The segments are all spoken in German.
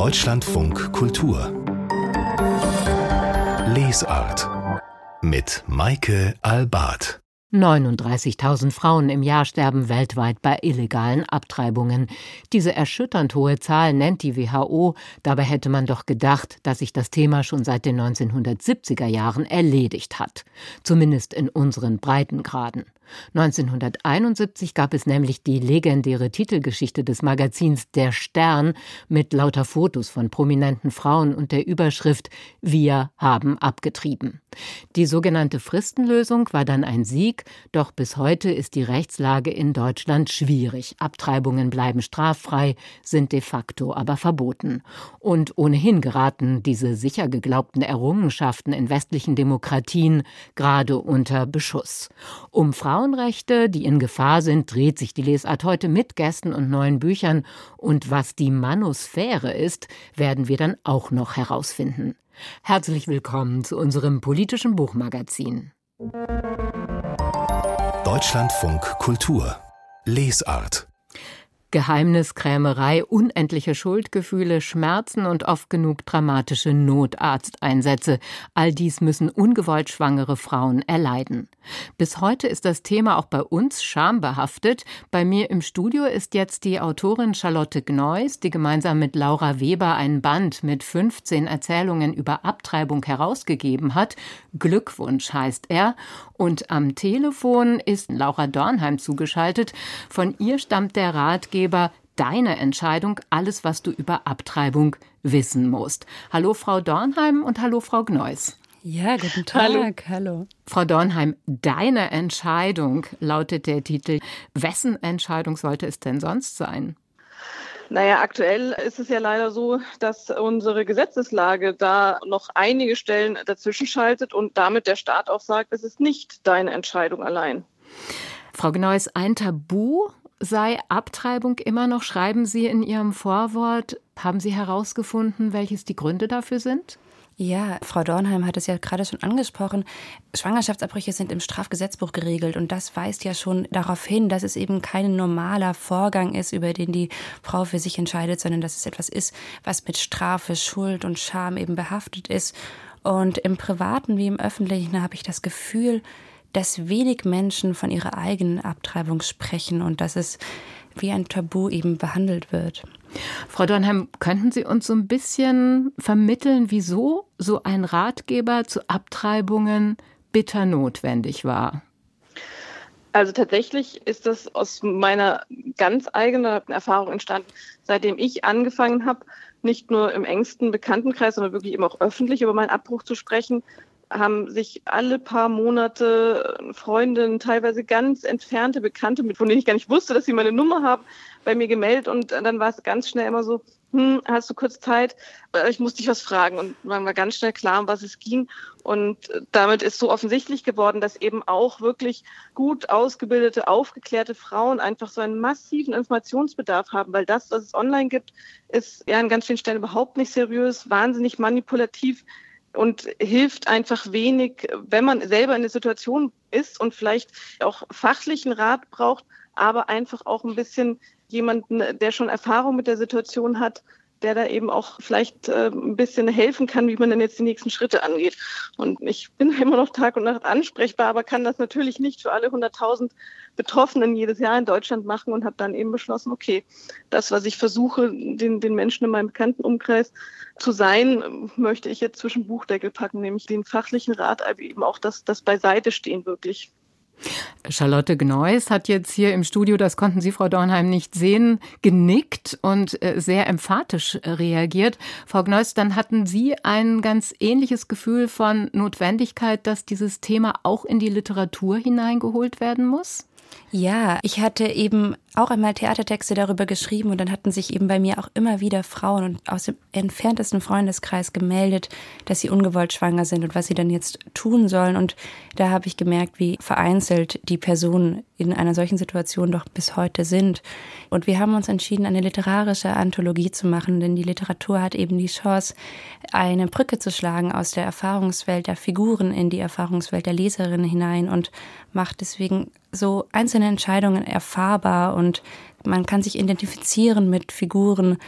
Deutschlandfunk Kultur Lesart mit Maike Albart 39.000 Frauen im Jahr sterben weltweit bei illegalen Abtreibungen. Diese erschütternd hohe Zahl nennt die WHO. Dabei hätte man doch gedacht, dass sich das Thema schon seit den 1970er Jahren erledigt hat. Zumindest in unseren Breitengraden. 1971 gab es nämlich die legendäre Titelgeschichte des Magazins Der Stern mit lauter Fotos von prominenten Frauen und der Überschrift Wir haben abgetrieben. Die sogenannte Fristenlösung war dann ein Sieg, doch bis heute ist die Rechtslage in Deutschland schwierig. Abtreibungen bleiben straffrei, sind de facto aber verboten. Und ohnehin geraten diese sicher geglaubten Errungenschaften in westlichen Demokratien gerade unter Beschuss. Um Frauen Frauenrechte, die in Gefahr sind, dreht sich die Lesart heute mit Gästen und neuen Büchern. Und was die Manusphäre ist, werden wir dann auch noch herausfinden. Herzlich willkommen zu unserem politischen Buchmagazin. Deutschlandfunk Kultur Lesart Geheimniskrämerei, unendliche Schuldgefühle, Schmerzen und oft genug dramatische Notarzteinsätze. All dies müssen ungewollt schwangere Frauen erleiden. Bis heute ist das Thema auch bei uns schambehaftet. Bei mir im Studio ist jetzt die Autorin Charlotte Gneuss, die gemeinsam mit Laura Weber einen Band mit 15 Erzählungen über Abtreibung herausgegeben hat. Glückwunsch heißt er. Und am Telefon ist Laura Dornheim zugeschaltet. Von ihr stammt der Ratgeber Ratgeber deine Entscheidung, alles, was du über Abtreibung wissen musst. Hallo Frau Dornheim und hallo Frau Gneuss. Ja, guten Tag. Hallo. hallo. Frau Dornheim, deine Entscheidung lautet der Titel. Wessen Entscheidung sollte es denn sonst sein? Naja, aktuell ist es ja leider so, dass unsere Gesetzeslage da noch einige Stellen dazwischen schaltet und damit der Staat auch sagt, es ist nicht deine Entscheidung allein. Frau Gneuss, ein Tabu sei Abtreibung immer noch, schreiben Sie in Ihrem Vorwort, haben Sie herausgefunden, welches die Gründe dafür sind? Ja, Frau Dornheim hat es ja gerade schon angesprochen. Schwangerschaftsabbrüche sind im Strafgesetzbuch geregelt und das weist ja schon darauf hin, dass es eben kein normaler Vorgang ist, über den die Frau für sich entscheidet, sondern dass es etwas ist, was mit Strafe, Schuld und Scham eben behaftet ist. Und im privaten wie im öffentlichen habe ich das Gefühl, dass wenig Menschen von ihrer eigenen Abtreibung sprechen und dass es wie ein Tabu eben behandelt wird. Frau Dornheim, könnten Sie uns so ein bisschen vermitteln, wieso so ein Ratgeber zu Abtreibungen bitter notwendig war? Also tatsächlich ist das aus meiner ganz eigenen Erfahrung entstanden, seitdem ich angefangen habe, nicht nur im engsten Bekanntenkreis, sondern wirklich eben auch öffentlich über meinen Abbruch zu sprechen, haben sich alle paar Monate Freundinnen, teilweise ganz entfernte Bekannte, mit von denen ich gar nicht wusste, dass sie meine Nummer haben, bei mir gemeldet und dann war es ganz schnell immer so, hm, hast du kurz Zeit? Äh, ich muss dich was fragen und man war ganz schnell klar, um was es ging. Und damit ist so offensichtlich geworden, dass eben auch wirklich gut ausgebildete, aufgeklärte Frauen einfach so einen massiven Informationsbedarf haben, weil das, was es online gibt, ist ja an ganz vielen Stellen überhaupt nicht seriös, wahnsinnig manipulativ und hilft einfach wenig, wenn man selber in der Situation ist und vielleicht auch fachlichen Rat braucht, aber einfach auch ein bisschen jemanden, der schon Erfahrung mit der Situation hat, der da eben auch vielleicht äh, ein bisschen helfen kann, wie man denn jetzt die nächsten Schritte angeht. Und ich bin immer noch Tag und Nacht ansprechbar, aber kann das natürlich nicht für alle 100.000 Betroffenen jedes Jahr in Deutschland machen und habe dann eben beschlossen, okay, das, was ich versuche, den, den Menschen in meinem bekannten Umkreis zu sein, möchte ich jetzt zwischen Buchdeckel packen, nämlich den fachlichen Rat, aber eben auch das, das Beiseite stehen wirklich. Charlotte Gneuss hat jetzt hier im Studio, das konnten Sie, Frau Dornheim, nicht sehen, genickt und äh, sehr emphatisch reagiert. Frau Gneuss, dann hatten Sie ein ganz ähnliches Gefühl von Notwendigkeit, dass dieses Thema auch in die Literatur hineingeholt werden muss? Ja, ich hatte eben auch einmal Theatertexte darüber geschrieben und dann hatten sich eben bei mir auch immer wieder Frauen aus dem entferntesten Freundeskreis gemeldet, dass sie ungewollt schwanger sind und was sie dann jetzt tun sollen. Und da habe ich gemerkt, wie vereinzelt die Personen in einer solchen Situation doch bis heute sind. Und wir haben uns entschieden, eine literarische Anthologie zu machen, denn die Literatur hat eben die Chance, eine Brücke zu schlagen aus der Erfahrungswelt der Figuren in die Erfahrungswelt der Leserinnen hinein und macht deswegen so einzelne Entscheidungen erfahrbar und man kann sich identifizieren mit Figuren,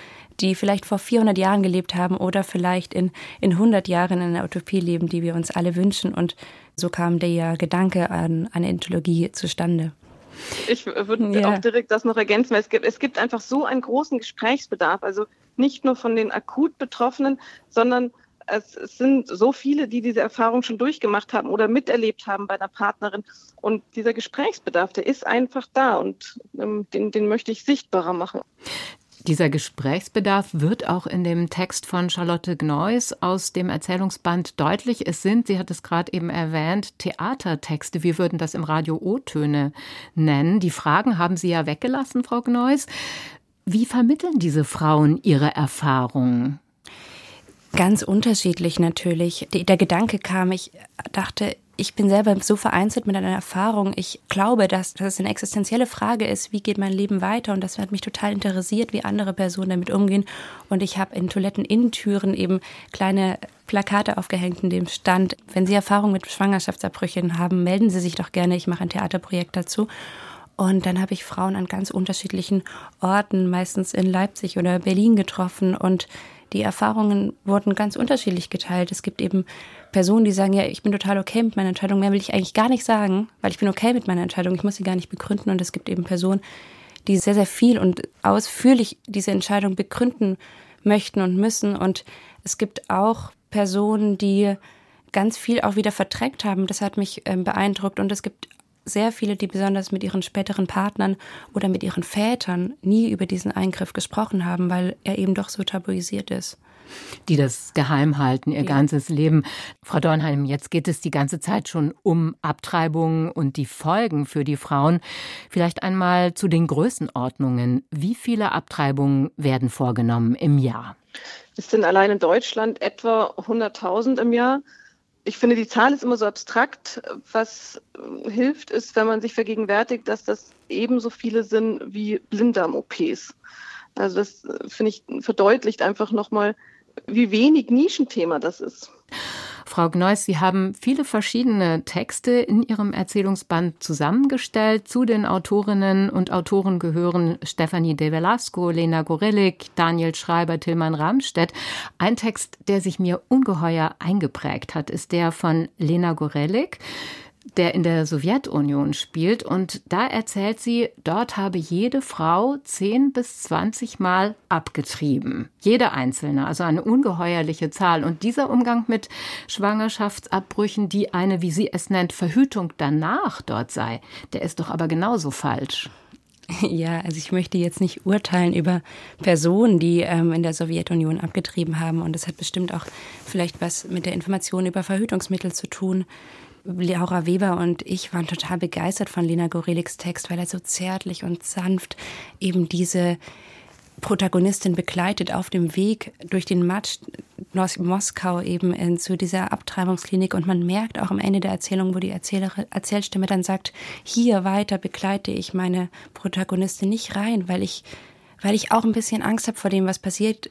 die vielleicht vor 400 Jahren gelebt haben oder vielleicht in, in 100 Jahren in einer Utopie leben, die wir uns alle wünschen. Und so kam der Gedanke an eine Ethologie zustande. Ich würde ja. auch direkt das noch ergänzen, weil es gibt, es gibt einfach so einen großen Gesprächsbedarf. Also nicht nur von den akut Betroffenen, sondern es, sind so viele, die diese Erfahrung schon durchgemacht haben oder miterlebt haben bei einer Partnerin. Und dieser Gesprächsbedarf, der ist einfach da und ähm, den, den möchte ich sichtbarer machen. Dieser Gesprächsbedarf wird auch in dem Text von Charlotte Gneuss aus dem Erzählungsband deutlich. Es sind, sie hat es gerade eben erwähnt, Theatertexte. Wir würden das im Radio O-Töne nennen. Die Fragen haben Sie ja weggelassen, Frau Gneuss. Wie vermitteln diese Frauen ihre Erfahrungen? Ganz unterschiedlich natürlich. Der Gedanke kam, ich dachte, ich bin selber so vereinzelt mit einer Erfahrung. Ich glaube, dass, dass es eine existenzielle Frage ist, wie geht mein Leben weiter? Und das hat mich total interessiert, wie andere Personen damit umgehen. Und ich habe in Toiletteninnentüren eben kleine Plakate aufgehängt, in dem stand, wenn Sie Erfahrung mit Schwangerschaftsabbrüchen haben, melden Sie sich doch gerne. Ich mache ein Theaterprojekt dazu. Und dann habe ich Frauen an ganz unterschiedlichen Orten, meistens in Leipzig oder Berlin getroffen und die Erfahrungen wurden ganz unterschiedlich geteilt. Es gibt eben Personen, die sagen, ja, ich bin total okay mit meiner Entscheidung, mehr will ich eigentlich gar nicht sagen, weil ich bin okay mit meiner Entscheidung, ich muss sie gar nicht begründen. Und es gibt eben Personen, die sehr, sehr viel und ausführlich diese Entscheidung begründen möchten und müssen. Und es gibt auch Personen, die ganz viel auch wieder verdrängt haben. Das hat mich ähm, beeindruckt. Und es gibt sehr viele, die besonders mit ihren späteren Partnern oder mit ihren Vätern nie über diesen Eingriff gesprochen haben, weil er eben doch so tabuisiert ist die das geheim halten, ihr ja. ganzes Leben. Frau Dornheim, jetzt geht es die ganze Zeit schon um Abtreibungen und die Folgen für die Frauen. Vielleicht einmal zu den Größenordnungen. Wie viele Abtreibungen werden vorgenommen im Jahr? Es sind allein in Deutschland etwa 100.000 im Jahr ich finde, die Zahl ist immer so abstrakt. Was äh, hilft, ist, wenn man sich vergegenwärtigt, dass das ebenso viele sind wie Blinddarm-OPs. Also das, äh, finde ich, verdeutlicht einfach nochmal, wie wenig Nischenthema das ist. Frau Gneuss, Sie haben viele verschiedene Texte in Ihrem Erzählungsband zusammengestellt. Zu den Autorinnen und Autoren gehören Stefanie de Velasco, Lena Gorelik, Daniel Schreiber, Tilman Ramstedt. Ein Text, der sich mir ungeheuer eingeprägt hat, ist der von Lena Gorelik der in der Sowjetunion spielt. Und da erzählt sie, dort habe jede Frau zehn bis zwanzig Mal abgetrieben. Jede einzelne, also eine ungeheuerliche Zahl. Und dieser Umgang mit Schwangerschaftsabbrüchen, die eine, wie sie es nennt, Verhütung danach dort sei, der ist doch aber genauso falsch. Ja, also ich möchte jetzt nicht urteilen über Personen, die ähm, in der Sowjetunion abgetrieben haben. Und das hat bestimmt auch vielleicht was mit der Information über Verhütungsmittel zu tun. Laura Weber und ich waren total begeistert von Lena Goreliks Text, weil er so zärtlich und sanft eben diese Protagonistin begleitet auf dem Weg durch den Matsch Moskau eben in, zu dieser Abtreibungsklinik. Und man merkt auch am Ende der Erzählung, wo die Erzählerin, Erzählstimme dann sagt, hier weiter begleite ich meine Protagonistin nicht rein, weil ich, weil ich auch ein bisschen Angst habe vor dem, was passiert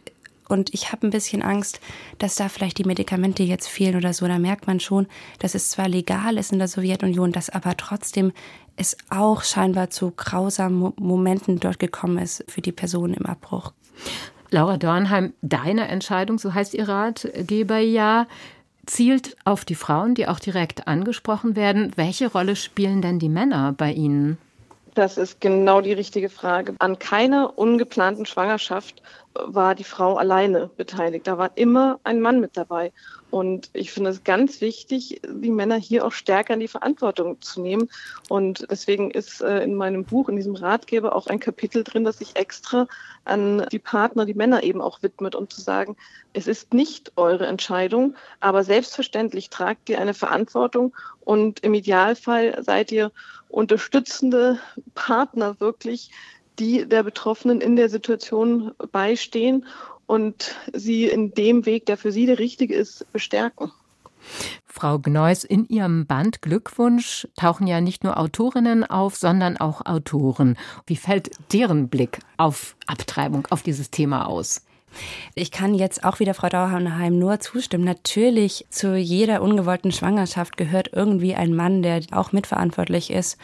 und ich habe ein bisschen Angst, dass da vielleicht die Medikamente jetzt fehlen oder so. Da merkt man schon, dass es zwar legal ist in der Sowjetunion, dass aber trotzdem es auch scheinbar zu grausamen Momenten dort gekommen ist für die Personen im Abbruch. Laura Dornheim, deine Entscheidung, so heißt Ihr Ratgeber ja, zielt auf die Frauen, die auch direkt angesprochen werden. Welche Rolle spielen denn die Männer bei Ihnen? Das ist genau die richtige Frage. An keiner ungeplanten Schwangerschaft war die Frau alleine beteiligt. Da war immer ein Mann mit dabei. Und ich finde es ganz wichtig, die Männer hier auch stärker in die Verantwortung zu nehmen. Und deswegen ist äh, in meinem Buch, in diesem Ratgeber auch ein Kapitel drin, das sich extra an die Partner, die Männer eben auch widmet, um zu sagen, es ist nicht eure Entscheidung, aber selbstverständlich tragt ihr eine Verantwortung und im Idealfall seid ihr unterstützende Partner wirklich, die der Betroffenen in der Situation beistehen und sie in dem Weg, der für sie der richtige ist, bestärken. Frau Gneuss, in Ihrem Band Glückwunsch tauchen ja nicht nur Autorinnen auf, sondern auch Autoren. Wie fällt deren Blick auf Abtreibung, auf dieses Thema aus? Ich kann jetzt auch wieder Frau Dauerheim nur zustimmen. Natürlich zu jeder ungewollten Schwangerschaft gehört irgendwie ein Mann, der auch mitverantwortlich ist.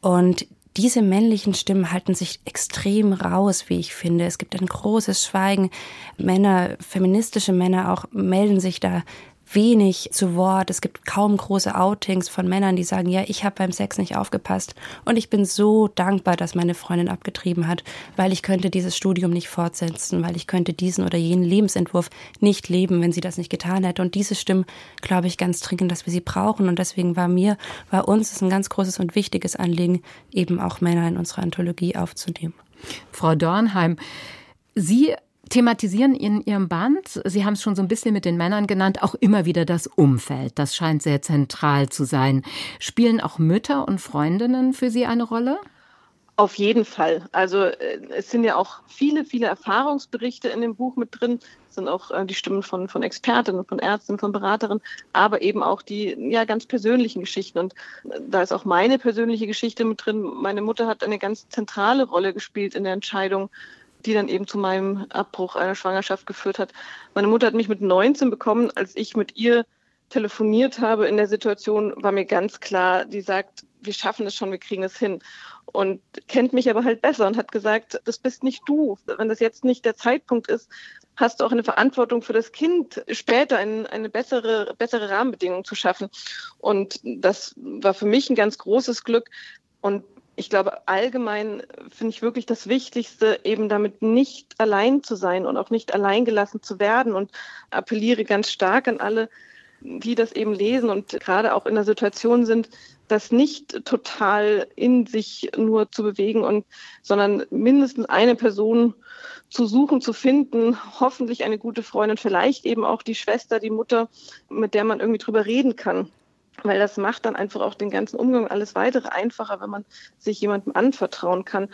Und diese männlichen Stimmen halten sich extrem raus, wie ich finde. Es gibt ein großes Schweigen. Männer, feministische Männer auch melden sich da wenig zu Wort. Es gibt kaum große Outings von Männern, die sagen, ja, ich habe beim Sex nicht aufgepasst und ich bin so dankbar, dass meine Freundin abgetrieben hat, weil ich könnte dieses Studium nicht fortsetzen, weil ich könnte diesen oder jenen Lebensentwurf nicht leben, wenn sie das nicht getan hätte. Und diese Stimmen, glaube ich, ganz dringend, dass wir sie brauchen. Und deswegen war mir, war uns es ein ganz großes und wichtiges Anliegen, eben auch Männer in unsere Anthologie aufzunehmen. Frau Dornheim, Sie thematisieren in Ihrem Band, Sie haben es schon so ein bisschen mit den Männern genannt, auch immer wieder das Umfeld. Das scheint sehr zentral zu sein. Spielen auch Mütter und Freundinnen für Sie eine Rolle? Auf jeden Fall. Also äh, es sind ja auch viele, viele Erfahrungsberichte in dem Buch mit drin. Es sind auch äh, die Stimmen von, von Expertinnen, von Ärzten, von Beraterinnen, aber eben auch die ja ganz persönlichen Geschichten. Und äh, da ist auch meine persönliche Geschichte mit drin. Meine Mutter hat eine ganz zentrale Rolle gespielt in der Entscheidung, die dann eben zu meinem Abbruch einer Schwangerschaft geführt hat. Meine Mutter hat mich mit 19 bekommen, als ich mit ihr telefoniert habe in der Situation, war mir ganz klar, die sagt, wir schaffen es schon, wir kriegen es hin. Und kennt mich aber halt besser und hat gesagt, das bist nicht du. Wenn das jetzt nicht der Zeitpunkt ist, hast du auch eine Verantwortung für das Kind, später eine, eine bessere, bessere Rahmenbedingung zu schaffen. Und das war für mich ein ganz großes Glück. Und ich glaube, allgemein finde ich wirklich das Wichtigste, eben damit nicht allein zu sein und auch nicht allein gelassen zu werden. Und appelliere ganz stark an alle, die das eben lesen und gerade auch in der Situation sind, das nicht total in sich nur zu bewegen und, sondern mindestens eine Person zu suchen, zu finden, hoffentlich eine gute Freundin, vielleicht eben auch die Schwester, die Mutter, mit der man irgendwie drüber reden kann weil das macht dann einfach auch den ganzen Umgang alles weitere einfacher, wenn man sich jemandem anvertrauen kann.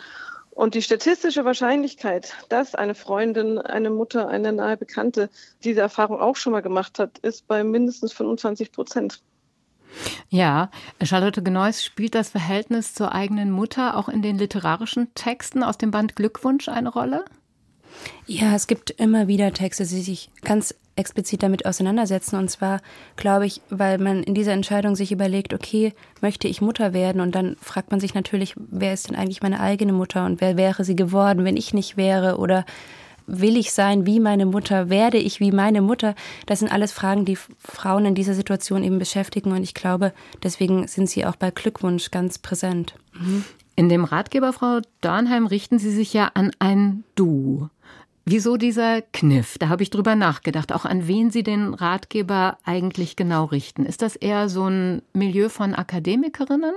Und die statistische Wahrscheinlichkeit, dass eine Freundin, eine Mutter, eine nahe Bekannte diese Erfahrung auch schon mal gemacht hat, ist bei mindestens 25 Prozent. Ja, Charlotte Gneuss spielt das Verhältnis zur eigenen Mutter auch in den literarischen Texten aus dem Band Glückwunsch eine Rolle? Ja, es gibt immer wieder Texte, die sich ganz explizit damit auseinandersetzen. Und zwar, glaube ich, weil man in dieser Entscheidung sich überlegt, okay, möchte ich Mutter werden? Und dann fragt man sich natürlich, wer ist denn eigentlich meine eigene Mutter und wer wäre sie geworden, wenn ich nicht wäre? Oder will ich sein wie meine Mutter? Werde ich wie meine Mutter? Das sind alles Fragen, die Frauen in dieser Situation eben beschäftigen. Und ich glaube, deswegen sind sie auch bei Glückwunsch ganz präsent. Mhm. In dem Ratgeber, Frau Dornheim, richten Sie sich ja an ein Du. Wieso dieser Kniff? Da habe ich drüber nachgedacht, auch an wen Sie den Ratgeber eigentlich genau richten. Ist das eher so ein Milieu von Akademikerinnen?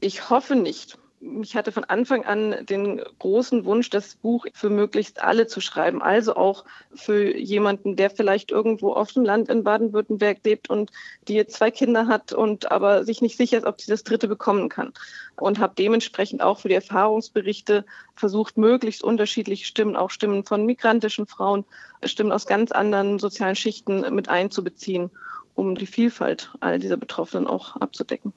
Ich hoffe nicht ich hatte von Anfang an den großen Wunsch, das Buch für möglichst alle zu schreiben. Also auch für jemanden, der vielleicht irgendwo auf dem Land in Baden-Württemberg lebt und die jetzt zwei Kinder hat und aber sich nicht sicher ist, ob sie das dritte bekommen kann. Und habe dementsprechend auch für die Erfahrungsberichte versucht, möglichst unterschiedliche Stimmen, auch Stimmen von migrantischen Frauen, Stimmen aus ganz anderen sozialen Schichten mit einzubeziehen, um die Vielfalt all dieser Betroffenen auch abzudecken.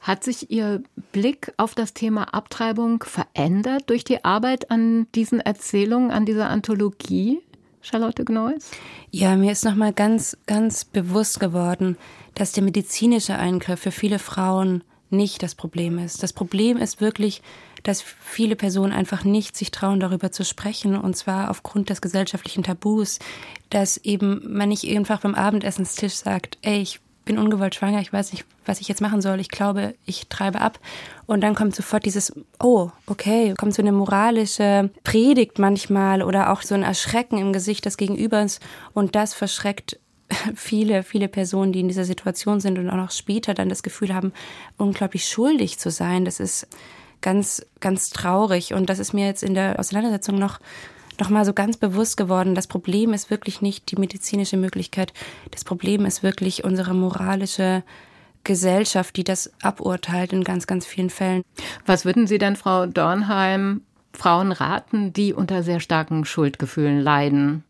Hat sich Ihr Blick auf das Thema Abtreibung verändert durch die Arbeit an diesen Erzählungen, an dieser Anthologie, Charlotte Gneuss? Ja, mir ist nochmal ganz, ganz bewusst geworden, dass der medizinische Eingriff für viele Frauen nicht das Problem ist. Das Problem ist wirklich, dass viele Personen einfach nicht sich trauen, darüber zu sprechen, und zwar aufgrund des gesellschaftlichen Tabus, dass eben man nicht einfach beim Abendessenstisch sagt, ey, ich bin ungewollt schwanger, ich weiß nicht, was ich jetzt machen soll, ich glaube, ich treibe ab. Und dann kommt sofort dieses, oh, okay, kommt so eine moralische Predigt manchmal oder auch so ein Erschrecken im Gesicht des Gegenübers und das verschreckt viele, viele Personen, die in dieser Situation sind und auch noch später dann das Gefühl haben, unglaublich schuldig zu sein. Das ist ganz, ganz traurig und das ist mir jetzt in der Auseinandersetzung noch nochmal so ganz bewusst geworden, das Problem ist wirklich nicht die medizinische Möglichkeit, das Problem ist wirklich unsere moralische Gesellschaft, die das aburteilt in ganz, ganz vielen Fällen. Was würden Sie denn, Frau Dornheim, Frauen raten, die unter sehr starken Schuldgefühlen leiden?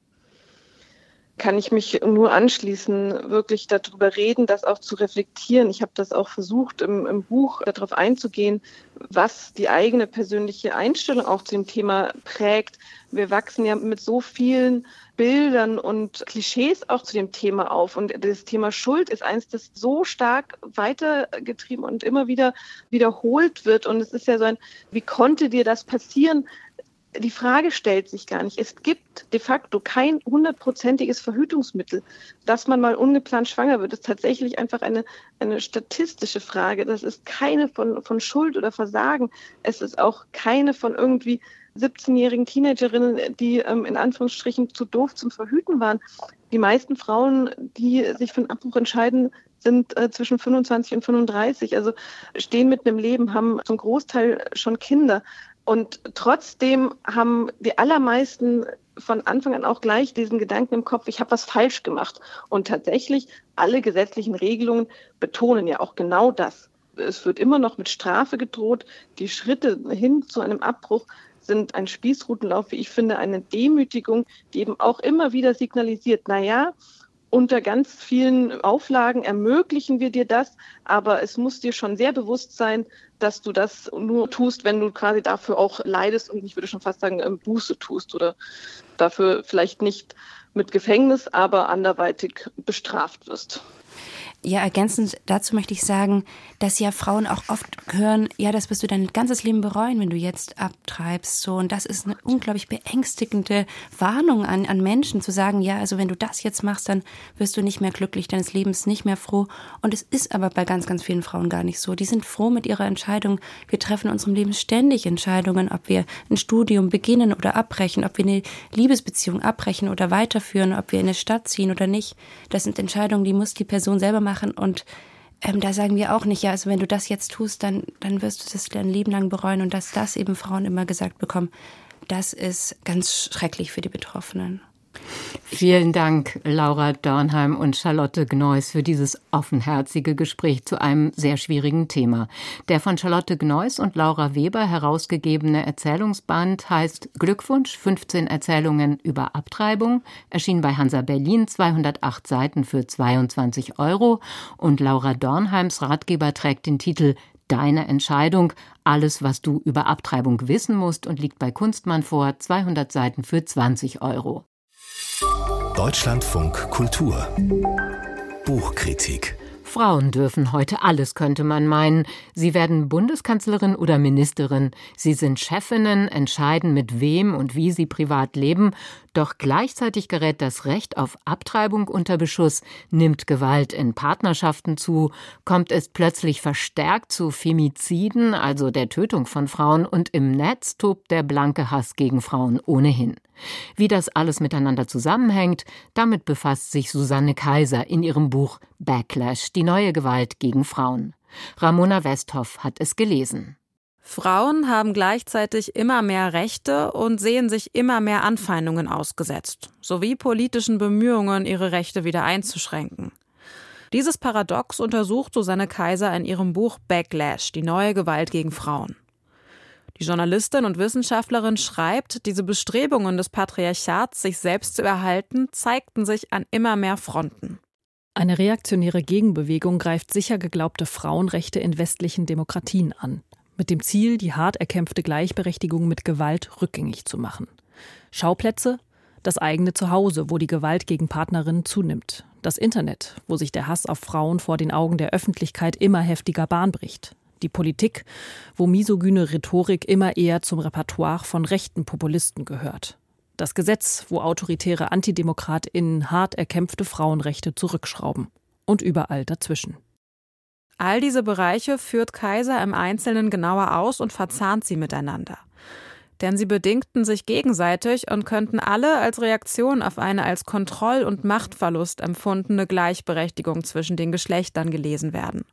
Kann ich mich nur anschließen, wirklich darüber reden, das auch zu reflektieren. Ich habe das auch versucht, im, im Buch darauf einzugehen, was die eigene persönliche Einstellung auch zu dem Thema prägt. Wir wachsen ja mit so vielen Bildern und Klischees auch zu dem Thema auf. Und das Thema Schuld ist eins, das so stark weitergetrieben und immer wieder wiederholt wird. Und es ist ja so ein, wie konnte dir das passieren? Die Frage stellt sich gar nicht. Es gibt de facto kein hundertprozentiges Verhütungsmittel. Dass man mal ungeplant schwanger wird, ist tatsächlich einfach eine, eine statistische Frage. Das ist keine von, von Schuld oder Versagen. Es ist auch keine von irgendwie 17-jährigen Teenagerinnen, die ähm, in Anführungsstrichen zu doof zum Verhüten waren. Die meisten Frauen, die sich für einen Abbruch entscheiden, sind äh, zwischen 25 und 35, also stehen mit einem Leben, haben zum Großteil schon Kinder. Und trotzdem haben die allermeisten von Anfang an auch gleich diesen Gedanken im Kopf, ich habe was falsch gemacht. Und tatsächlich, alle gesetzlichen Regelungen betonen ja auch genau das. Es wird immer noch mit Strafe gedroht. Die Schritte hin zu einem Abbruch sind ein Spießrutenlauf, wie ich finde, eine Demütigung, die eben auch immer wieder signalisiert, na ja, unter ganz vielen Auflagen ermöglichen wir dir das, aber es muss dir schon sehr bewusst sein, dass du das nur tust, wenn du quasi dafür auch leidest und ich würde schon fast sagen, ähm, Buße tust oder dafür vielleicht nicht mit Gefängnis, aber anderweitig bestraft wirst. Ja, ergänzend dazu möchte ich sagen, dass ja Frauen auch oft hören, ja, das wirst du dein ganzes Leben bereuen, wenn du jetzt abtreibst. So, und das ist eine unglaublich beängstigende Warnung an, an Menschen zu sagen, ja, also wenn du das jetzt machst, dann wirst du nicht mehr glücklich, deines Lebens nicht mehr froh. Und es ist aber bei ganz, ganz vielen Frauen gar nicht so. Die sind froh mit ihrer Entscheidung. Wir treffen in unserem Leben ständig Entscheidungen, ob wir ein Studium beginnen oder abbrechen, ob wir eine Liebesbeziehung abbrechen oder weiterführen, ob wir in eine Stadt ziehen oder nicht. Das sind Entscheidungen, die muss die Person selber machen machen. Und ähm, da sagen wir auch nicht, ja, also wenn du das jetzt tust, dann, dann wirst du das dein Leben lang bereuen. Und dass das eben Frauen immer gesagt bekommen, das ist ganz schrecklich für die Betroffenen. Vielen Dank, Laura Dornheim und Charlotte Gneuss, für dieses offenherzige Gespräch zu einem sehr schwierigen Thema. Der von Charlotte Gneuss und Laura Weber herausgegebene Erzählungsband heißt Glückwunsch, 15 Erzählungen über Abtreibung, erschien bei Hansa Berlin, 208 Seiten für 22 Euro und Laura Dornheims Ratgeber trägt den Titel Deine Entscheidung, alles, was du über Abtreibung wissen musst und liegt bei Kunstmann vor, 200 Seiten für 20 Euro. Deutschlandfunk Kultur Buchkritik Frauen dürfen heute alles, könnte man meinen. Sie werden Bundeskanzlerin oder Ministerin. Sie sind Chefinnen, entscheiden, mit wem und wie sie privat leben. Doch gleichzeitig gerät das Recht auf Abtreibung unter Beschuss, nimmt Gewalt in Partnerschaften zu, kommt es plötzlich verstärkt zu Femiziden, also der Tötung von Frauen, und im Netz tobt der blanke Hass gegen Frauen ohnehin. Wie das alles miteinander zusammenhängt, damit befasst sich Susanne Kaiser in ihrem Buch Backlash, die neue Gewalt gegen Frauen. Ramona Westhoff hat es gelesen. Frauen haben gleichzeitig immer mehr Rechte und sehen sich immer mehr Anfeindungen ausgesetzt, sowie politischen Bemühungen, ihre Rechte wieder einzuschränken. Dieses Paradox untersucht Susanne Kaiser in ihrem Buch Backlash, die neue Gewalt gegen Frauen. Die Journalistin und Wissenschaftlerin schreibt, diese Bestrebungen des Patriarchats, sich selbst zu erhalten, zeigten sich an immer mehr Fronten. Eine reaktionäre Gegenbewegung greift sicher geglaubte Frauenrechte in westlichen Demokratien an, mit dem Ziel, die hart erkämpfte Gleichberechtigung mit Gewalt rückgängig zu machen. Schauplätze? Das eigene Zuhause, wo die Gewalt gegen Partnerinnen zunimmt. Das Internet, wo sich der Hass auf Frauen vor den Augen der Öffentlichkeit immer heftiger Bahn bricht die Politik, wo misogyne Rhetorik immer eher zum Repertoire von rechten Populisten gehört. Das Gesetz, wo autoritäre AntidemokratInnen hart erkämpfte Frauenrechte zurückschrauben. Und überall dazwischen. All diese Bereiche führt Kaiser im Einzelnen genauer aus und verzahnt sie miteinander. Denn sie bedingten sich gegenseitig und könnten alle als Reaktion auf eine als Kontroll- und Machtverlust empfundene Gleichberechtigung zwischen den Geschlechtern gelesen werden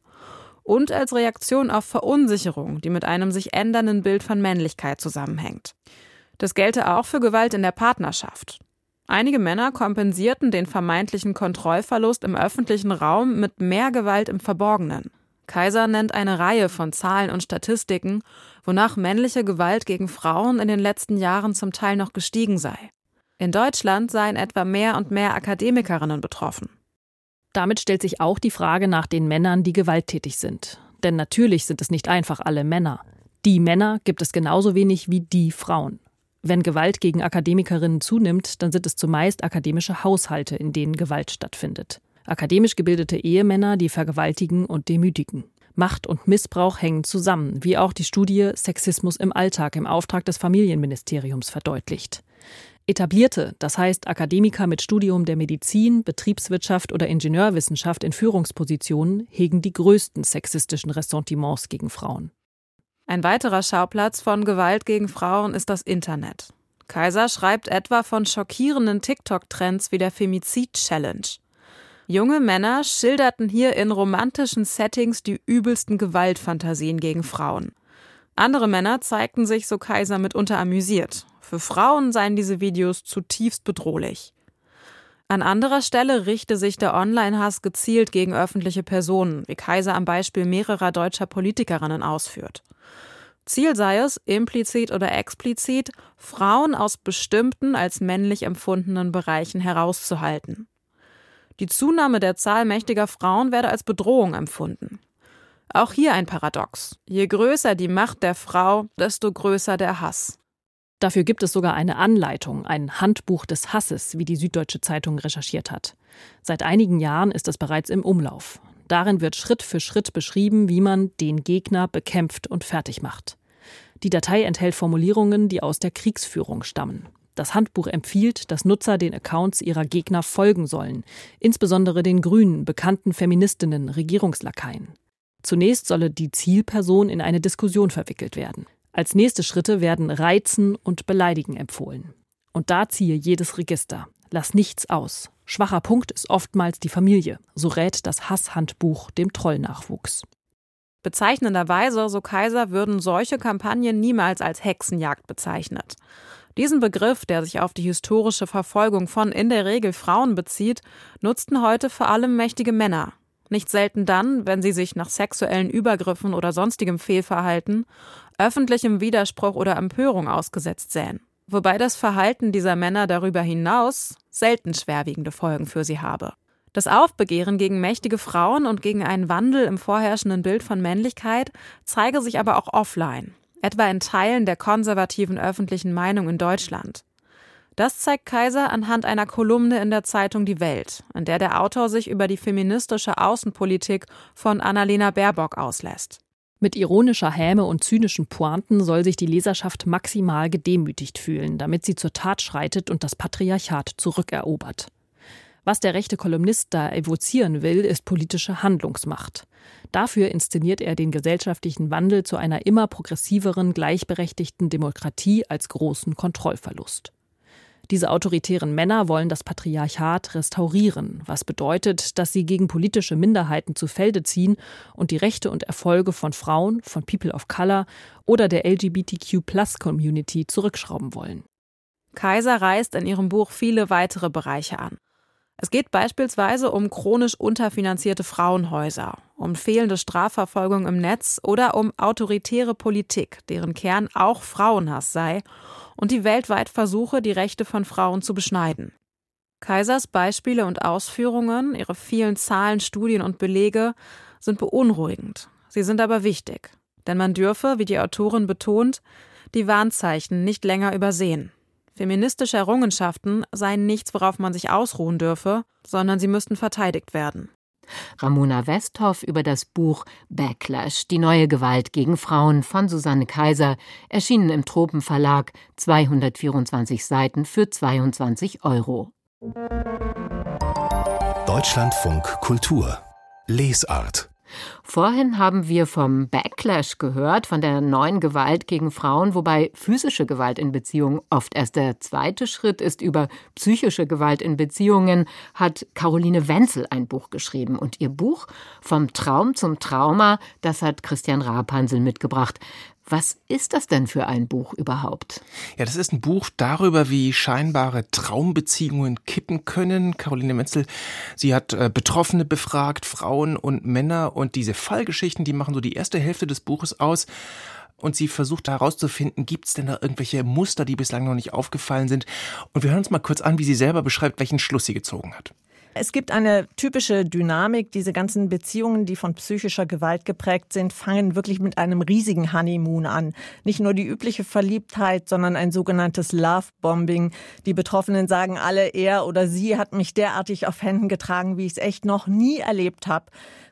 und als Reaktion auf Verunsicherung, die mit einem sich ändernden Bild von Männlichkeit zusammenhängt. Das gelte auch für Gewalt in der Partnerschaft. Einige Männer kompensierten den vermeintlichen Kontrollverlust im öffentlichen Raum mit mehr Gewalt im Verborgenen. Kaiser nennt eine Reihe von Zahlen und Statistiken, wonach männliche Gewalt gegen Frauen in den letzten Jahren zum Teil noch gestiegen sei. In Deutschland seien etwa mehr und mehr Akademikerinnen betroffen. Damit stellt sich auch die Frage nach den Männern, die gewalttätig sind. Denn natürlich sind es nicht einfach alle Männer. Die Männer gibt es genauso wenig wie die Frauen. Wenn Gewalt gegen Akademikerinnen zunimmt, dann sind es zumeist akademische Haushalte, in denen Gewalt stattfindet. Akademisch gebildete Ehemänner, die vergewaltigen und demütigen. Macht und Missbrauch hängen zusammen, wie auch die Studie Sexismus im Alltag im Auftrag des Familienministeriums verdeutlicht. Etablierte, das heißt Akademiker mit Studium der Medizin, Betriebswirtschaft oder Ingenieurwissenschaft in Führungspositionen, hegen die größten sexistischen Ressentiments gegen Frauen. Ein weiterer Schauplatz von Gewalt gegen Frauen ist das Internet. Kaiser schreibt etwa von schockierenden TikTok-Trends wie der Femizid-Challenge. Junge Männer schilderten hier in romantischen Settings die übelsten Gewaltfantasien gegen Frauen. Andere Männer zeigten sich, so Kaiser, mitunter amüsiert. Für Frauen seien diese Videos zutiefst bedrohlich. An anderer Stelle richte sich der Online-Hass gezielt gegen öffentliche Personen, wie Kaiser am Beispiel mehrerer deutscher Politikerinnen ausführt. Ziel sei es, implizit oder explizit, Frauen aus bestimmten als männlich empfundenen Bereichen herauszuhalten. Die Zunahme der Zahl mächtiger Frauen werde als Bedrohung empfunden. Auch hier ein Paradox. Je größer die Macht der Frau, desto größer der Hass. Dafür gibt es sogar eine Anleitung, ein Handbuch des Hasses, wie die Süddeutsche Zeitung recherchiert hat. Seit einigen Jahren ist es bereits im Umlauf. Darin wird Schritt für Schritt beschrieben, wie man den Gegner bekämpft und fertig macht. Die Datei enthält Formulierungen, die aus der Kriegsführung stammen. Das Handbuch empfiehlt, dass Nutzer den Accounts ihrer Gegner folgen sollen, insbesondere den Grünen, bekannten Feministinnen, Regierungslakaien. Zunächst solle die Zielperson in eine Diskussion verwickelt werden. Als nächste Schritte werden Reizen und Beleidigen empfohlen. Und da ziehe jedes Register. Lass nichts aus. Schwacher Punkt ist oftmals die Familie, so rät das Hasshandbuch dem Trollnachwuchs. Bezeichnenderweise, so Kaiser, würden solche Kampagnen niemals als Hexenjagd bezeichnet. Diesen Begriff, der sich auf die historische Verfolgung von in der Regel Frauen bezieht, nutzten heute vor allem mächtige Männer. Nicht selten dann, wenn sie sich nach sexuellen Übergriffen oder sonstigem Fehlverhalten, öffentlichem Widerspruch oder Empörung ausgesetzt sähen. Wobei das Verhalten dieser Männer darüber hinaus selten schwerwiegende Folgen für sie habe. Das Aufbegehren gegen mächtige Frauen und gegen einen Wandel im vorherrschenden Bild von Männlichkeit zeige sich aber auch offline etwa in Teilen der konservativen öffentlichen Meinung in Deutschland. Das zeigt Kaiser anhand einer Kolumne in der Zeitung Die Welt, in der der Autor sich über die feministische Außenpolitik von Annalena Baerbock auslässt. Mit ironischer Häme und zynischen Pointen soll sich die Leserschaft maximal gedemütigt fühlen, damit sie zur Tat schreitet und das Patriarchat zurückerobert. Was der rechte Kolumnist da evozieren will, ist politische Handlungsmacht. Dafür inszeniert er den gesellschaftlichen Wandel zu einer immer progressiveren, gleichberechtigten Demokratie als großen Kontrollverlust. Diese autoritären Männer wollen das Patriarchat restaurieren, was bedeutet, dass sie gegen politische Minderheiten zu Felde ziehen und die Rechte und Erfolge von Frauen, von People of Color oder der LGBTQ-Plus-Community zurückschrauben wollen. Kaiser reißt in ihrem Buch viele weitere Bereiche an. Es geht beispielsweise um chronisch unterfinanzierte Frauenhäuser, um fehlende Strafverfolgung im Netz oder um autoritäre Politik, deren Kern auch Frauenhass sei, und die weltweit Versuche, die Rechte von Frauen zu beschneiden. Kaisers Beispiele und Ausführungen, ihre vielen Zahlen, Studien und Belege sind beunruhigend. Sie sind aber wichtig, denn man dürfe, wie die Autorin betont, die Warnzeichen nicht länger übersehen. Feministische Errungenschaften seien nichts, worauf man sich ausruhen dürfe, sondern sie müssten verteidigt werden. Ramona Westhoff über das Buch Backlash, die neue Gewalt gegen Frauen von Susanne Kaiser, erschienen im Tropenverlag, 224 Seiten für 22 Euro. Deutschlandfunk Kultur Lesart Vorhin haben wir vom Backlash gehört, von der neuen Gewalt gegen Frauen, wobei physische Gewalt in Beziehungen oft erst der zweite Schritt ist. Über psychische Gewalt in Beziehungen hat Caroline Wenzel ein Buch geschrieben. Und ihr Buch Vom Traum zum Trauma, das hat Christian Rapansel mitgebracht. Was ist das denn für ein Buch überhaupt? Ja, das ist ein Buch darüber, wie scheinbare Traumbeziehungen kippen können. Caroline Menzel, sie hat äh, Betroffene befragt, Frauen und Männer und diese Fallgeschichten, die machen so die erste Hälfte des Buches aus. und sie versucht herauszufinden, gibt es denn da irgendwelche Muster, die bislang noch nicht aufgefallen sind. Und wir hören uns mal kurz an, wie sie selber beschreibt, welchen Schluss sie gezogen hat. Es gibt eine typische Dynamik. Diese ganzen Beziehungen, die von psychischer Gewalt geprägt sind, fangen wirklich mit einem riesigen Honeymoon an. Nicht nur die übliche Verliebtheit, sondern ein sogenanntes Love-Bombing. Die Betroffenen sagen alle, er oder sie hat mich derartig auf Händen getragen, wie ich es echt noch nie erlebt habe.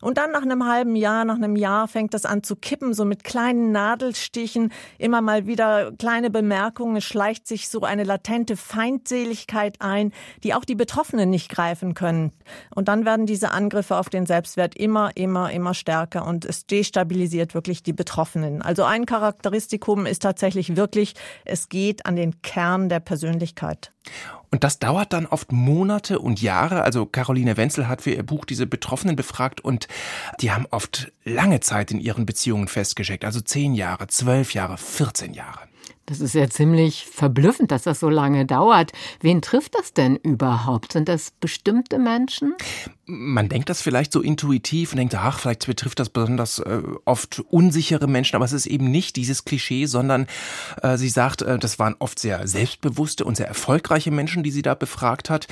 Und dann nach einem halben Jahr, nach einem Jahr fängt das an zu kippen, so mit kleinen Nadelstichen, immer mal wieder kleine Bemerkungen. Schleicht sich so eine latente Feindseligkeit ein, die auch die Betroffenen nicht greifen können. Und dann werden diese Angriffe auf den Selbstwert immer, immer, immer stärker und es destabilisiert wirklich die Betroffenen. Also ein Charakteristikum ist tatsächlich wirklich, es geht an den Kern der Persönlichkeit. Und das dauert dann oft Monate und Jahre. Also Caroline Wenzel hat für ihr Buch diese Betroffenen befragt und die haben oft lange Zeit in ihren Beziehungen festgesteckt. Also zehn Jahre, zwölf Jahre, 14 Jahre. Das ist ja ziemlich verblüffend, dass das so lange dauert. Wen trifft das denn überhaupt? Sind das bestimmte Menschen? Man denkt das vielleicht so intuitiv und denkt, ach, vielleicht betrifft das besonders äh, oft unsichere Menschen, aber es ist eben nicht dieses Klischee, sondern äh, sie sagt, äh, das waren oft sehr selbstbewusste und sehr erfolgreiche Menschen, die sie da befragt hat,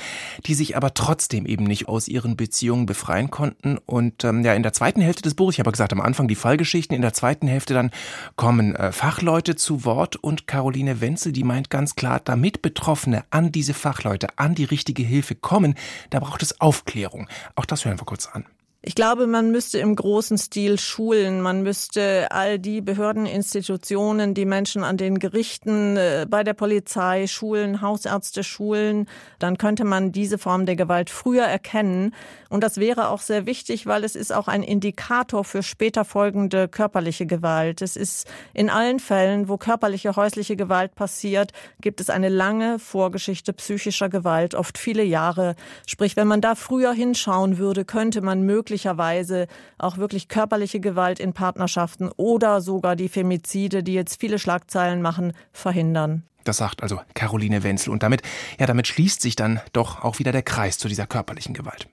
die sich aber trotzdem eben nicht aus ihren Beziehungen befreien konnten. Und ähm, ja, in der zweiten Hälfte des Buches, ich habe gesagt, am Anfang die Fallgeschichten, in der zweiten Hälfte dann kommen äh, Fachleute zu Wort und Caroline Wenzel, die meint ganz klar, damit Betroffene an diese Fachleute, an die richtige Hilfe kommen, da braucht es Aufklärung. Auch das hören wir kurz an. Ich glaube, man müsste im großen Stil schulen. Man müsste all die Behördeninstitutionen, die Menschen an den Gerichten, äh, bei der Polizei schulen, Hausärzte schulen. Dann könnte man diese Form der Gewalt früher erkennen. Und das wäre auch sehr wichtig, weil es ist auch ein Indikator für später folgende körperliche Gewalt. Es ist in allen Fällen, wo körperliche häusliche Gewalt passiert, gibt es eine lange Vorgeschichte psychischer Gewalt, oft viele Jahre. Sprich, wenn man da früher hinschauen würde, könnte man möglicherweise möglicherweise auch wirklich körperliche Gewalt in Partnerschaften oder sogar die Femizide, die jetzt viele Schlagzeilen machen, verhindern. Das sagt also Caroline Wenzel. Und damit, ja, damit schließt sich dann doch auch wieder der Kreis zu dieser körperlichen Gewalt.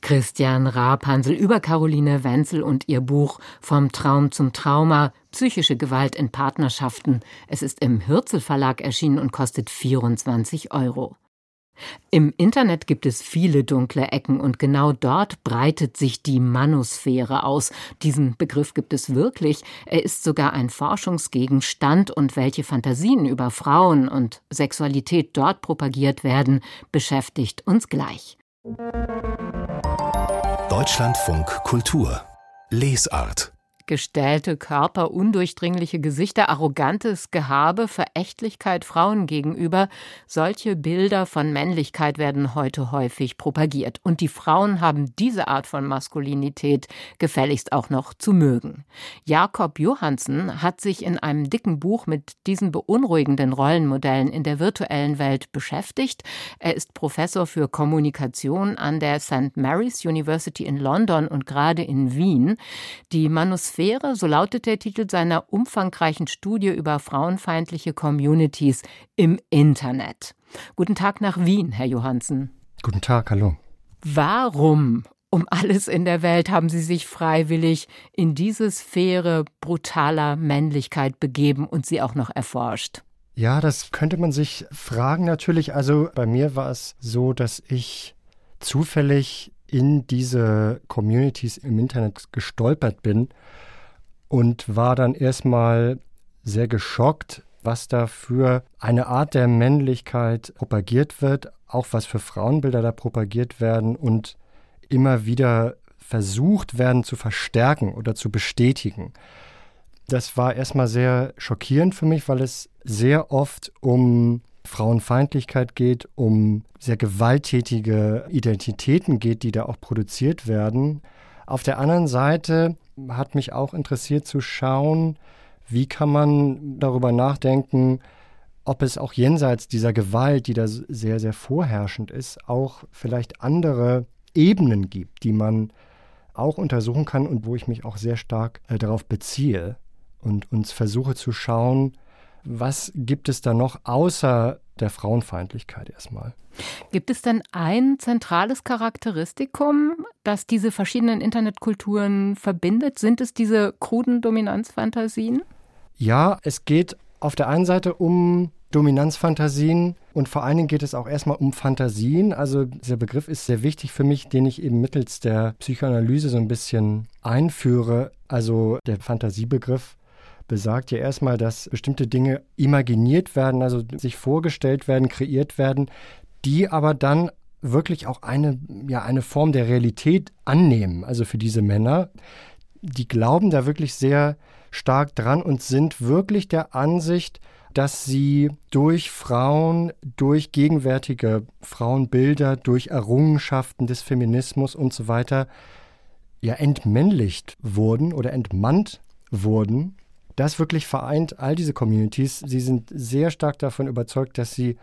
Christian Rapansel über Caroline Wenzel und ihr Buch Vom Traum zum Trauma, psychische Gewalt in Partnerschaften. Es ist im Hürzel Verlag erschienen und kostet 24 Euro. Im Internet gibt es viele dunkle Ecken und genau dort breitet sich die Manusphäre aus. Diesen Begriff gibt es wirklich. Er ist sogar ein Forschungsgegenstand und welche Fantasien über Frauen und Sexualität dort propagiert werden, beschäftigt uns gleich. Deutschlandfunk Kultur Lesart gestellte Körper, undurchdringliche Gesichter, arrogantes Gehabe, Verächtlichkeit Frauen gegenüber. Solche Bilder von Männlichkeit werden heute häufig propagiert. Und die Frauen haben diese Art von Maskulinität gefälligst auch noch zu mögen. Jakob Johansen hat sich in einem dicken Buch mit diesen beunruhigenden Rollenmodellen in der virtuellen Welt beschäftigt. Er ist Professor für Kommunikation an der St. Mary's University in London und gerade in Wien. Die Manuskripte Atmosphäre, so lautet der Titel seiner umfangreichen Studie über frauenfeindliche Communities im Internet. Guten Tag nach Wien, Herr Johansen. Guten Tag, hallo. Warum um alles in der Welt haben Sie sich freiwillig in diese Sphäre brutaler Männlichkeit begeben und sie auch noch erforscht? Ja, das könnte man sich fragen natürlich. Also bei mir war es so, dass ich zufällig in diese Communities im Internet gestolpert bin und war dann erstmal sehr geschockt, was da für eine Art der Männlichkeit propagiert wird, auch was für Frauenbilder da propagiert werden und immer wieder versucht werden zu verstärken oder zu bestätigen. Das war erstmal sehr schockierend für mich, weil es sehr oft um Frauenfeindlichkeit geht, um sehr gewalttätige Identitäten geht, die da auch produziert werden. Auf der anderen Seite hat mich auch interessiert zu schauen, wie kann man darüber nachdenken, ob es auch jenseits dieser Gewalt, die da sehr, sehr vorherrschend ist, auch vielleicht andere Ebenen gibt, die man auch untersuchen kann und wo ich mich auch sehr stark äh, darauf beziehe und uns versuche zu schauen, was gibt es da noch außer der Frauenfeindlichkeit erstmal? Gibt es denn ein zentrales Charakteristikum, das diese verschiedenen Internetkulturen verbindet? Sind es diese kruden Dominanzfantasien? Ja, es geht auf der einen Seite um Dominanzfantasien und vor allen Dingen geht es auch erstmal um Fantasien. Also dieser Begriff ist sehr wichtig für mich, den ich eben mittels der Psychoanalyse so ein bisschen einführe. Also der Fantasiebegriff besagt ja erstmal, dass bestimmte Dinge imaginiert werden, also sich vorgestellt werden, kreiert werden, die aber dann wirklich auch eine, ja, eine Form der Realität annehmen. Also für diese Männer, die glauben da wirklich sehr stark dran und sind wirklich der Ansicht, dass sie durch Frauen, durch gegenwärtige Frauenbilder, durch Errungenschaften des Feminismus und so weiter ja entmännlicht wurden oder entmannt wurden. Das wirklich vereint all diese Communities. Sie sind sehr stark davon überzeugt, dass sie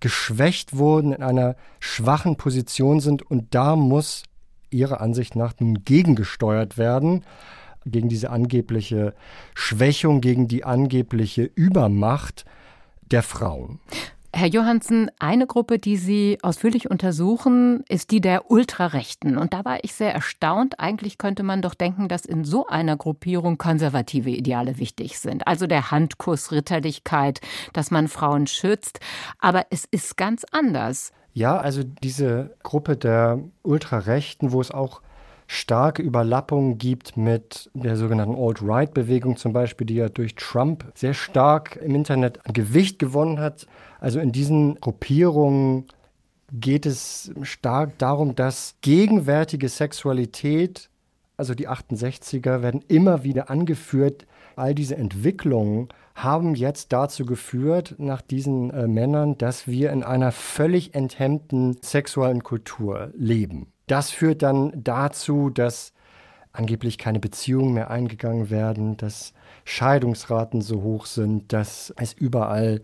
geschwächt wurden, in einer schwachen Position sind und da muss ihrer Ansicht nach nun gegengesteuert werden gegen diese angebliche Schwächung, gegen die angebliche Übermacht der Frauen. Herr Johansen, eine Gruppe, die Sie ausführlich untersuchen, ist die der Ultrarechten. Und da war ich sehr erstaunt. Eigentlich könnte man doch denken, dass in so einer Gruppierung konservative Ideale wichtig sind. Also der Handkuss, Ritterlichkeit, dass man Frauen schützt. Aber es ist ganz anders. Ja, also diese Gruppe der Ultrarechten, wo es auch starke Überlappungen gibt mit der sogenannten Alt-Right-Bewegung zum Beispiel, die ja durch Trump sehr stark im Internet an Gewicht gewonnen hat. Also in diesen Gruppierungen geht es stark darum, dass gegenwärtige Sexualität, also die 68er, werden immer wieder angeführt. All diese Entwicklungen haben jetzt dazu geführt, nach diesen äh, Männern, dass wir in einer völlig enthemmten sexuellen Kultur leben. Das führt dann dazu, dass angeblich keine Beziehungen mehr eingegangen werden, dass Scheidungsraten so hoch sind, dass es überall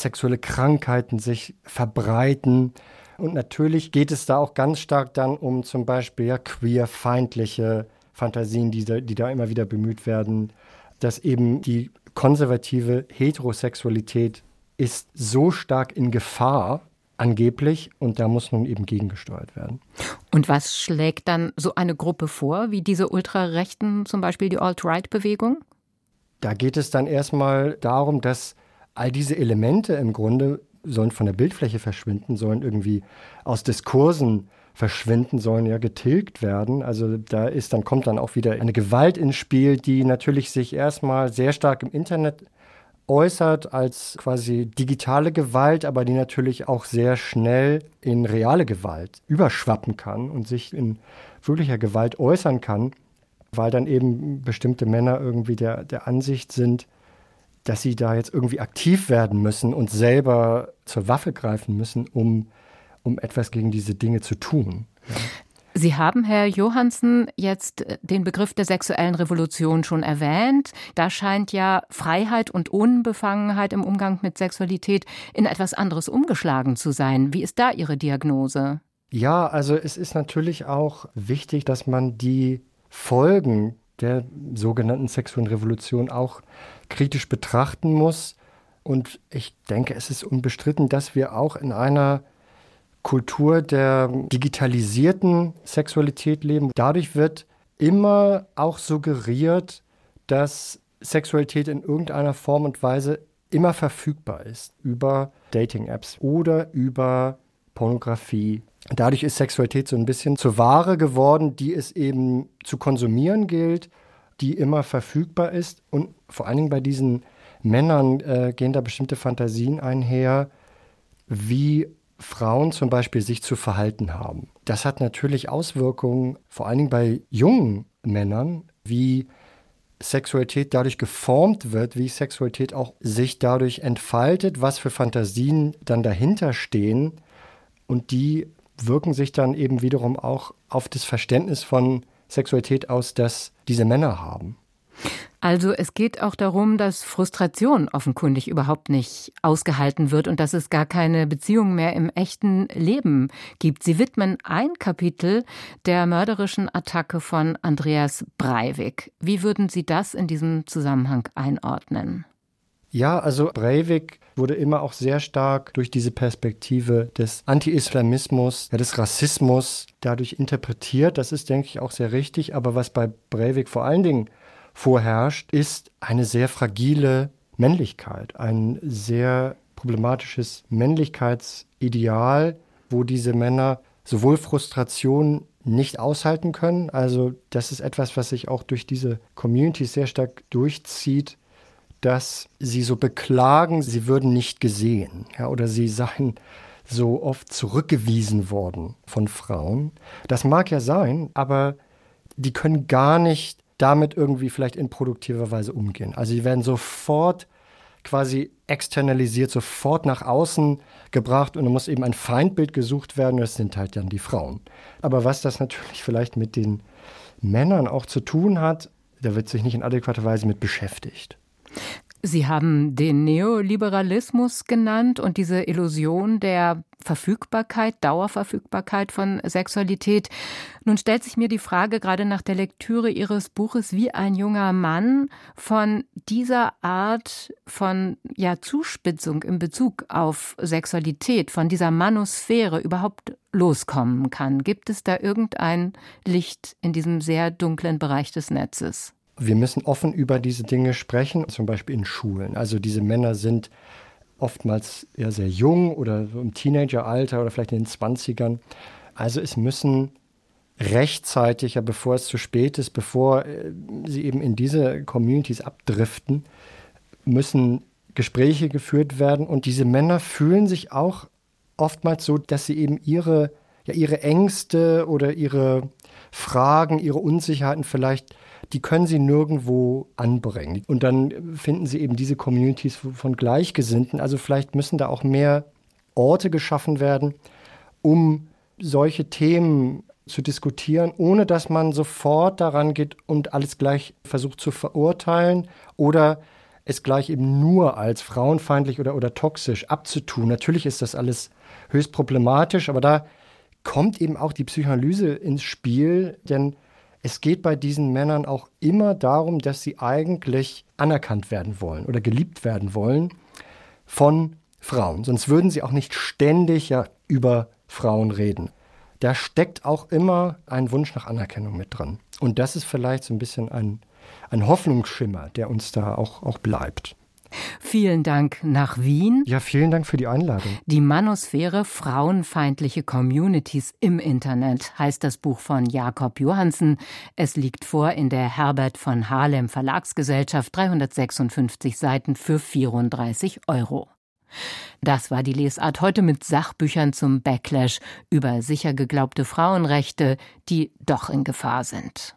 sexuelle Krankheiten sich verbreiten. Und natürlich geht es da auch ganz stark dann um zum Beispiel ja, queerfeindliche Fantasien, die da, die da immer wieder bemüht werden, dass eben die konservative Heterosexualität ist so stark in Gefahr, angeblich, und da muss nun eben gegengesteuert werden. Und was schlägt dann so eine Gruppe vor, wie diese Ultrarechten, zum Beispiel die Alt-Right-Bewegung? Da geht es dann erstmal darum, dass all diese Elemente im Grunde sollen von der Bildfläche verschwinden, sollen irgendwie aus Diskursen verschwinden, sollen ja getilgt werden. Also da ist dann kommt dann auch wieder eine Gewalt ins Spiel, die natürlich sich erstmal sehr stark im Internet äußert als quasi digitale Gewalt, aber die natürlich auch sehr schnell in reale Gewalt überschwappen kann und sich in wirklicher Gewalt äußern kann, weil dann eben bestimmte Männer irgendwie der, der Ansicht sind, dass sie da jetzt irgendwie aktiv werden müssen und selber zur Waffe greifen müssen, um, um etwas gegen diese Dinge zu tun. Ja. Sie haben, Herr Johansen, jetzt äh, den Begriff der sexuellen Revolution schon erwähnt. Da scheint ja Freiheit und Unbefangenheit im Umgang mit Sexualität in etwas anderes umgeschlagen zu sein. Wie ist da Ihre Diagnose? Ja, also es ist natürlich auch wichtig, dass man die Folgen der sogenannten sexuellen Revolution auch kritisch betrachten muss. Und ich denke, es ist unbestritten, dass wir auch in einer Kultur der digitalisierten Sexualität leben. Dadurch wird immer auch suggeriert, dass Sexualität in irgendeiner Form und Weise immer verfügbar ist über Dating-Apps oder über Pornografie. Dadurch ist Sexualität so ein bisschen zur Ware geworden, die es eben zu konsumieren gilt, die immer verfügbar ist. Und vor allen Dingen bei diesen Männern äh, gehen da bestimmte Fantasien einher, wie Frauen zum Beispiel sich zu verhalten haben. Das hat natürlich Auswirkungen, vor allen Dingen bei jungen Männern, wie Sexualität dadurch geformt wird, wie Sexualität auch sich dadurch entfaltet, was für Fantasien dann dahinter stehen. Und die wirken sich dann eben wiederum auch auf das Verständnis von Sexualität aus, das diese Männer haben. Also es geht auch darum, dass Frustration offenkundig überhaupt nicht ausgehalten wird und dass es gar keine Beziehung mehr im echten Leben gibt. Sie widmen ein Kapitel der mörderischen Attacke von Andreas Breivik. Wie würden Sie das in diesem Zusammenhang einordnen? Ja, also Breivik wurde immer auch sehr stark durch diese Perspektive des Anti-Islamismus, ja, des Rassismus dadurch interpretiert. Das ist, denke ich, auch sehr richtig. Aber was bei Breivik vor allen Dingen vorherrscht, ist eine sehr fragile Männlichkeit, ein sehr problematisches Männlichkeitsideal, wo diese Männer sowohl Frustration nicht aushalten können. Also das ist etwas, was sich auch durch diese Community sehr stark durchzieht, dass sie so beklagen, sie würden nicht gesehen ja, oder sie seien so oft zurückgewiesen worden von Frauen. Das mag ja sein, aber die können gar nicht damit irgendwie vielleicht in produktiver Weise umgehen. Also die werden sofort quasi externalisiert, sofort nach außen gebracht und da muss eben ein Feindbild gesucht werden, das sind halt dann die Frauen. Aber was das natürlich vielleicht mit den Männern auch zu tun hat, da wird sich nicht in adäquater Weise mit beschäftigt. Sie haben den Neoliberalismus genannt und diese Illusion der Verfügbarkeit, Dauerverfügbarkeit von Sexualität. Nun stellt sich mir die Frage, gerade nach der Lektüre Ihres Buches, wie ein junger Mann von dieser Art von ja, Zuspitzung in Bezug auf Sexualität, von dieser Manosphäre überhaupt loskommen kann. Gibt es da irgendein Licht in diesem sehr dunklen Bereich des Netzes? Wir müssen offen über diese Dinge sprechen, zum Beispiel in Schulen. Also diese Männer sind oftmals ja sehr jung oder so im Teenageralter oder vielleicht in den 20ern. Also es müssen rechtzeitig, ja, bevor es zu spät ist, bevor äh, sie eben in diese Communities abdriften, müssen Gespräche geführt werden. Und diese Männer fühlen sich auch oftmals so, dass sie eben ihre, ja, ihre Ängste oder ihre Fragen, ihre Unsicherheiten vielleicht die können sie nirgendwo anbringen. Und dann finden sie eben diese Communities von Gleichgesinnten. Also vielleicht müssen da auch mehr Orte geschaffen werden, um solche Themen zu diskutieren, ohne dass man sofort daran geht und alles gleich versucht zu verurteilen oder es gleich eben nur als frauenfeindlich oder, oder toxisch abzutun. Natürlich ist das alles höchst problematisch, aber da kommt eben auch die Psychoanalyse ins Spiel, denn es geht bei diesen Männern auch immer darum, dass sie eigentlich anerkannt werden wollen oder geliebt werden wollen von Frauen. Sonst würden sie auch nicht ständig ja über Frauen reden. Da steckt auch immer ein Wunsch nach Anerkennung mit drin. Und das ist vielleicht so ein bisschen ein, ein Hoffnungsschimmer, der uns da auch, auch bleibt. Vielen Dank nach Wien. Ja, vielen Dank für die Einladung. Die Manosphäre frauenfeindliche Communities im Internet heißt das Buch von Jakob Johansen. Es liegt vor in der Herbert von Harlem Verlagsgesellschaft 356 Seiten für 34 Euro. Das war die Lesart heute mit Sachbüchern zum Backlash über sicher geglaubte Frauenrechte, die doch in Gefahr sind.